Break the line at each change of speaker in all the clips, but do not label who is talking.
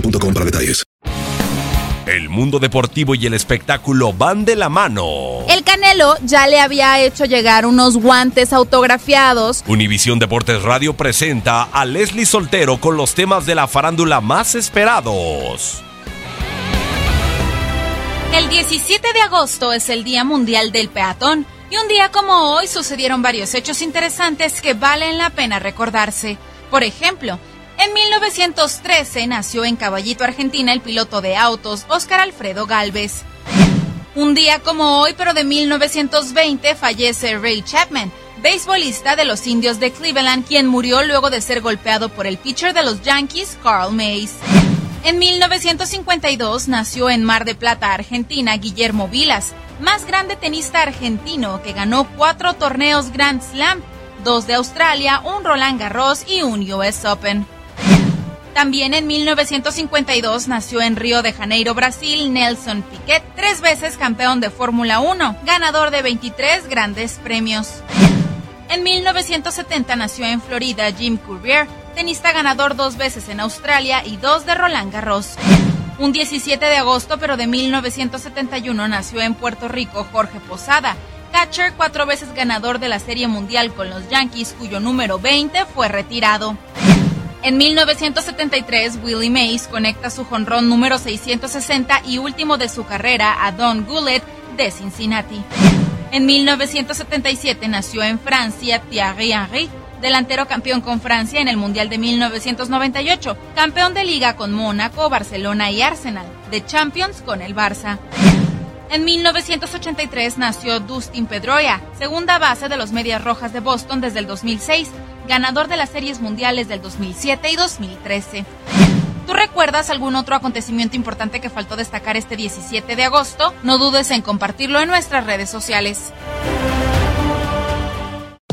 boostmobile.com para detalles.
El mundo deportivo y el espectáculo van de la mano.
El Canelo ya le había hecho llegar unos guantes autografiados.
Univisión Deportes Radio presenta a Leslie Soltero con los temas de la farándula más esperados.
El 17 de agosto es el Día Mundial del Peatón y un día como hoy sucedieron varios hechos interesantes que valen la pena recordarse. Por ejemplo, en 1913 nació en Caballito, Argentina, el piloto de autos Óscar Alfredo Galvez. Un día como hoy, pero de 1920, fallece Ray Chapman, beisbolista de los indios de Cleveland, quien murió luego de ser golpeado por el pitcher de los Yankees, Carl Mays. En 1952 nació en Mar de Plata, Argentina, Guillermo Vilas, más grande tenista argentino que ganó cuatro torneos Grand Slam, dos de Australia, un Roland Garros y un US Open. También en 1952 nació en Río de Janeiro, Brasil, Nelson Piquet, tres veces campeón de Fórmula 1, ganador de 23 grandes premios. En 1970 nació en Florida Jim Courier, tenista ganador dos veces en Australia y dos de Roland Garros. Un 17 de agosto, pero de 1971, nació en Puerto Rico Jorge Posada, catcher cuatro veces ganador de la Serie Mundial con los Yankees, cuyo número 20 fue retirado. En 1973, Willie Mays conecta su jonrón número 660 y último de su carrera a Don Goulet de Cincinnati. En 1977 nació en Francia Thierry Henry, delantero campeón con Francia en el Mundial de 1998, campeón de liga con Mónaco, Barcelona y Arsenal, de Champions con el Barça. En 1983 nació Dustin Pedroia, segunda base de los Medias Rojas de Boston desde el 2006, ganador de las series mundiales del 2007 y 2013. ¿Tú recuerdas algún otro acontecimiento importante que faltó destacar este 17 de agosto? No dudes en compartirlo en nuestras redes sociales.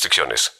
restricciones.